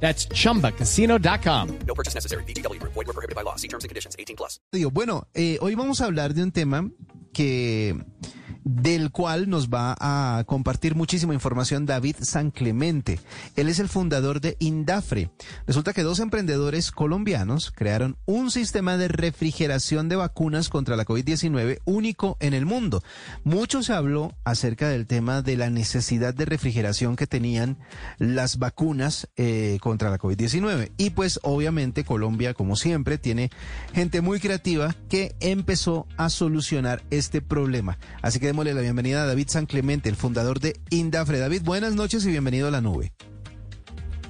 That's chumbacasino.com. No purchase necessary. BGW. Void were prohibited by law. See terms and conditions. 18 plus. Digo, Bueno, eh, hoy vamos a hablar de un tema que del cual nos va a compartir muchísima información David San Clemente. Él es el fundador de Indafre. Resulta que dos emprendedores colombianos crearon un sistema de refrigeración de vacunas contra la COVID-19 único en el mundo. Mucho se habló acerca del tema de la necesidad de refrigeración que tenían las vacunas eh, contra la COVID-19. Y pues obviamente Colombia, como siempre, tiene gente muy creativa que empezó a solucionar este problema. Así que démosle la bienvenida a David San Clemente, el fundador de Indafre. David, buenas noches y bienvenido a la nube.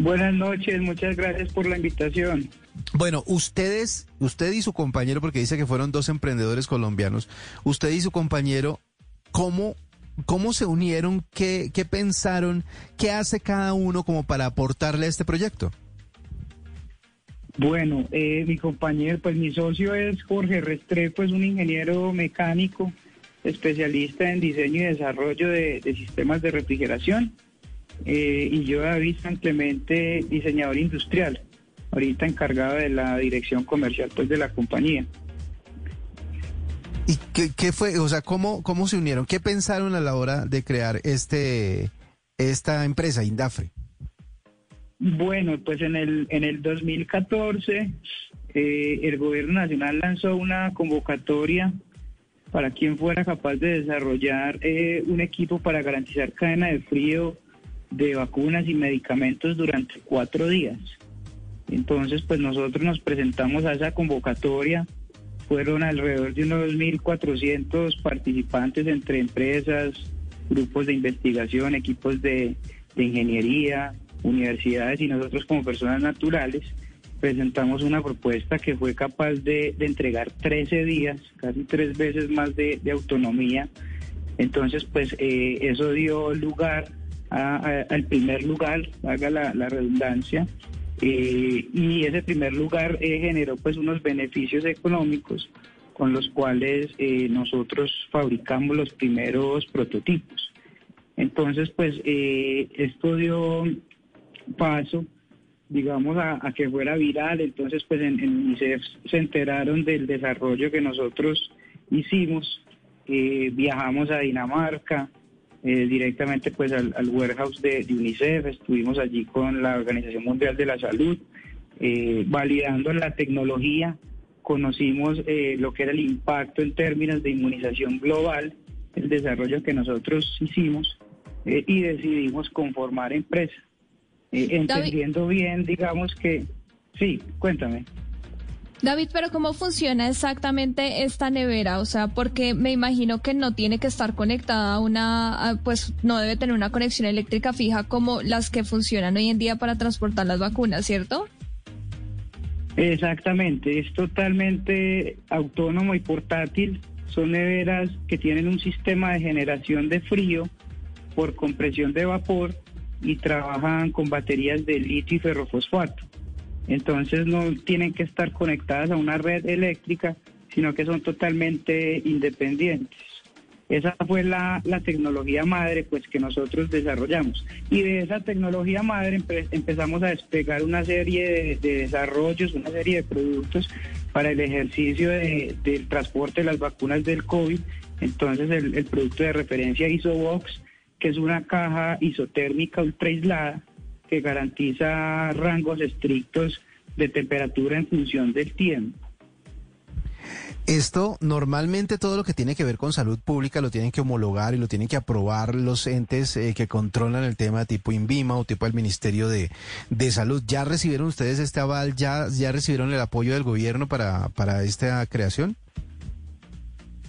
Buenas noches, muchas gracias por la invitación. Bueno, ustedes, usted y su compañero, porque dice que fueron dos emprendedores colombianos, usted y su compañero, ¿cómo, cómo se unieron? ¿Qué, qué pensaron? ¿Qué hace cada uno como para aportarle a este proyecto? Bueno, eh, mi compañero, pues mi socio es Jorge Restrepo, es un ingeniero mecánico, especialista en diseño y desarrollo de, de sistemas de refrigeración. Eh, y yo, David San Clemente, diseñador industrial, ahorita encargado de la dirección comercial pues de la compañía. ¿Y qué, qué fue? O sea, ¿cómo, ¿cómo se unieron? ¿Qué pensaron a la hora de crear este esta empresa, Indafre? Bueno, pues en el, en el 2014 eh, el gobierno nacional lanzó una convocatoria para quien fuera capaz de desarrollar eh, un equipo para garantizar cadena de frío de vacunas y medicamentos durante cuatro días. Entonces, pues nosotros nos presentamos a esa convocatoria. Fueron alrededor de unos 1.400 participantes entre empresas, grupos de investigación, equipos de, de ingeniería, universidades y nosotros como personas naturales presentamos una propuesta que fue capaz de, entregar 13 días, casi tres veces más de, autonomía. Entonces, pues eh, eso dio lugar al primer lugar, haga la, la redundancia, eh, y ese primer lugar eh, generó pues unos beneficios económicos con los cuales eh, nosotros fabricamos los primeros prototipos. Entonces, pues eh, esto dio paso, digamos, a, que fuera viral. Entonces, pues en, UNICEF se enteraron del desarrollo que nosotros hicimos. Eh, viajamos a Dinamarca eh, directamente pues al, al warehouse de, UNICEF. Estuvimos allí con la Organización Mundial de la Salud, eh, validando la tecnología. Conocimos lo que era el impacto en términos de inmunización global, el desarrollo que nosotros hicimos y decidimos conformar empresa. Eh, entendiendo bien, digamos que... Sí, cuéntame. David, pero ¿cómo funciona exactamente esta nevera? O sea, porque me imagino que no tiene que estar conectada a una, a- pues no debe tener una conexión eléctrica fija como las que funcionan hoy en día para transportar las vacunas, ¿cierto? Exactamente, es totalmente autónomo y portátil. Son neveras que tienen un sistema de generación de frío por compresión de vapor y trabajan con baterías de litio y ferrofosfato. Entonces no tienen que estar conectadas a una red eléctrica, sino que son totalmente independientes. Esa fue la, la tecnología madre pues que nosotros desarrollamos. Y de esa tecnología madre empe- empezamos a despegar una serie de, de desarrollos, una serie de productos para el ejercicio de- del transporte de las vacunas del COVID. Entonces el, el producto de referencia Isobox, es una caja isotérmica ultra aislada que garantiza rangos estrictos de temperatura en función del tiempo. Esto normalmente todo lo que tiene que ver con salud pública lo tienen que homologar y lo tienen que aprobar los entes eh, que controlan el tema tipo INVIMA o tipo el Ministerio de, de Salud. ¿Ya recibieron ustedes este aval? ¿Ya, ya recibieron el apoyo del gobierno para, para esta creación?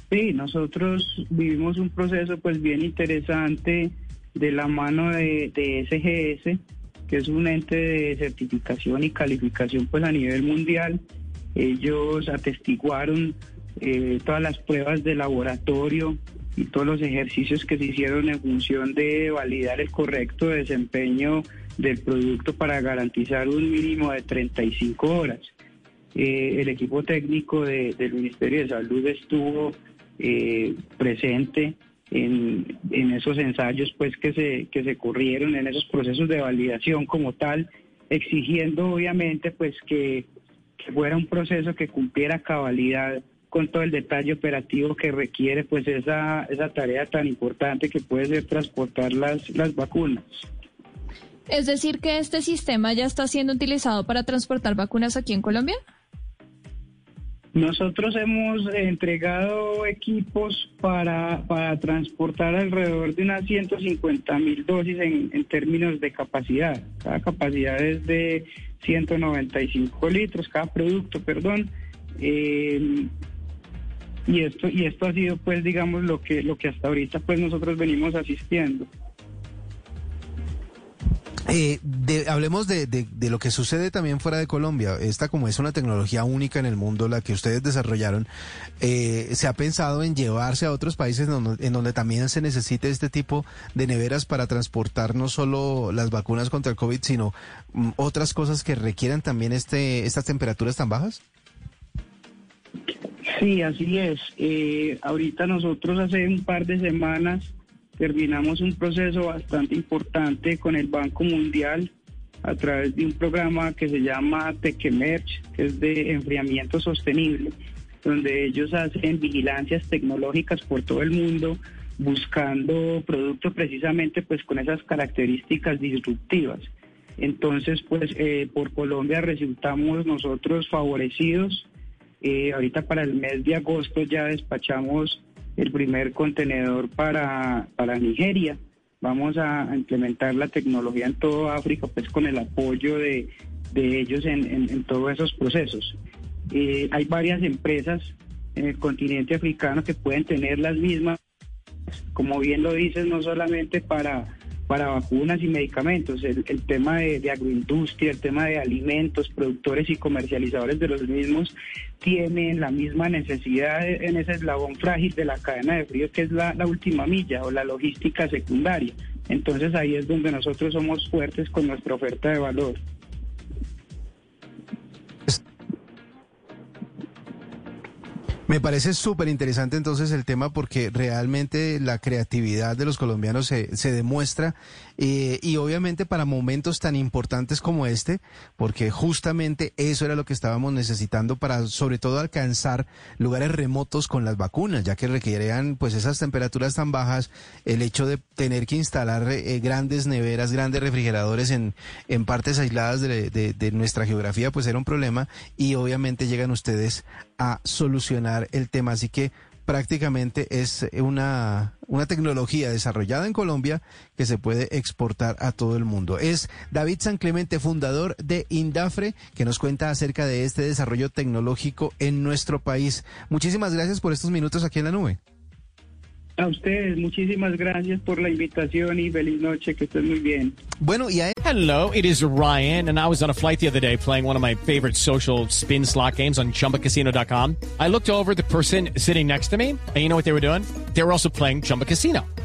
Sí, nosotros vivimos un proceso pues bien interesante de la mano de, SGS, que es un ente de certificación y calificación pues a nivel mundial. Ellos atestiguaron eh, todas las pruebas de laboratorio y todos los ejercicios que se hicieron en función de validar el correcto desempeño del producto para garantizar un mínimo de 35 horas. Eh, el equipo técnico de- del Ministerio de Salud estuvo eh, presente en, en esos ensayos pues que se, que se corrieron, en esos procesos de validación como tal, exigiendo obviamente pues que, que fuera un proceso que cumpliera cabalidad con todo el detalle operativo que requiere pues esa, esa tarea tan importante que puede ser transportar las, las vacunas. Es decir, que este sistema ya está siendo utilizado para transportar vacunas aquí en Colombia. Nosotros hemos entregado equipos para, para transportar alrededor de unas 150 mil dosis en, términos de capacidad. Cada capacidad es de 195 litros, cada producto, perdón. Eh, y esto y esto ha sido pues digamos lo que lo que hasta ahorita pues nosotros venimos asistiendo. Eh, de- hablemos de, de- de lo que sucede también fuera de Colombia. Esta como es una tecnología única en el mundo, la que ustedes desarrollaron, eh, ¿se ha pensado en llevarse a otros países en donde, en donde también se necesite este tipo de neveras para transportar no solo las vacunas contra el COVID, sino mm, otras cosas que requieran también este, estas temperaturas tan bajas? Sí, así es. Eh, ahorita nosotros hace un par de semanas terminamos un proceso bastante importante con el Banco Mundial a través de un programa que se llama TechEmerge, que es de enfriamiento sostenible, donde ellos hacen vigilancias tecnológicas por todo el mundo buscando productos precisamente pues con esas características disruptivas. Entonces, pues eh, por Colombia resultamos nosotros favorecidos. Eh, ahorita para el mes de agosto ya despachamos el primer contenedor para, para Nigeria. Vamos a, implementar la tecnología en toda África, pues con el apoyo de, de ellos en, en- en todos esos procesos. Eh, hay varias empresas en el continente africano que pueden tener las mismas, como bien lo dices, no solamente para, para vacunas y medicamentos, el, tema de, agroindustria, el tema de alimentos, productores y comercializadores de los mismos tienen la misma necesidad en ese eslabón frágil de la cadena de frío que es la última milla o la logística secundaria. Entonces ahí es donde nosotros somos fuertes con nuestra oferta de valor. Me parece súper interesante entonces el tema porque realmente la creatividad de los colombianos se, se demuestra eh, y obviamente para momentos tan importantes como este, porque justamente eso era lo que estábamos necesitando para sobre todo alcanzar lugares remotos con las vacunas, ya que requerían pues esas temperaturas tan bajas, el hecho de tener que instalar eh, grandes neveras, grandes refrigeradores en, en partes aisladas de, de- de nuestra geografía, pues era un problema y obviamente llegan ustedes a solucionar el tema. Así que prácticamente es una, una tecnología desarrollada en Colombia que se puede exportar a todo el mundo. Es David San Clemente, fundador de Indafre, que nos cuenta acerca de este desarrollo tecnológico en nuestro país. Muchísimas gracias por estos minutos aquí en la nube. A ustedes, muchísimas gracias por la invitación y feliz noche, que estén muy bien. Bueno, y Hello, it is Ryan, and I was on a flight the other day playing one of my favorite social spin slot games on chumbacasino.com. I looked over the person sitting next to me, and you know what they were doing? They were also playing Chumba Casino.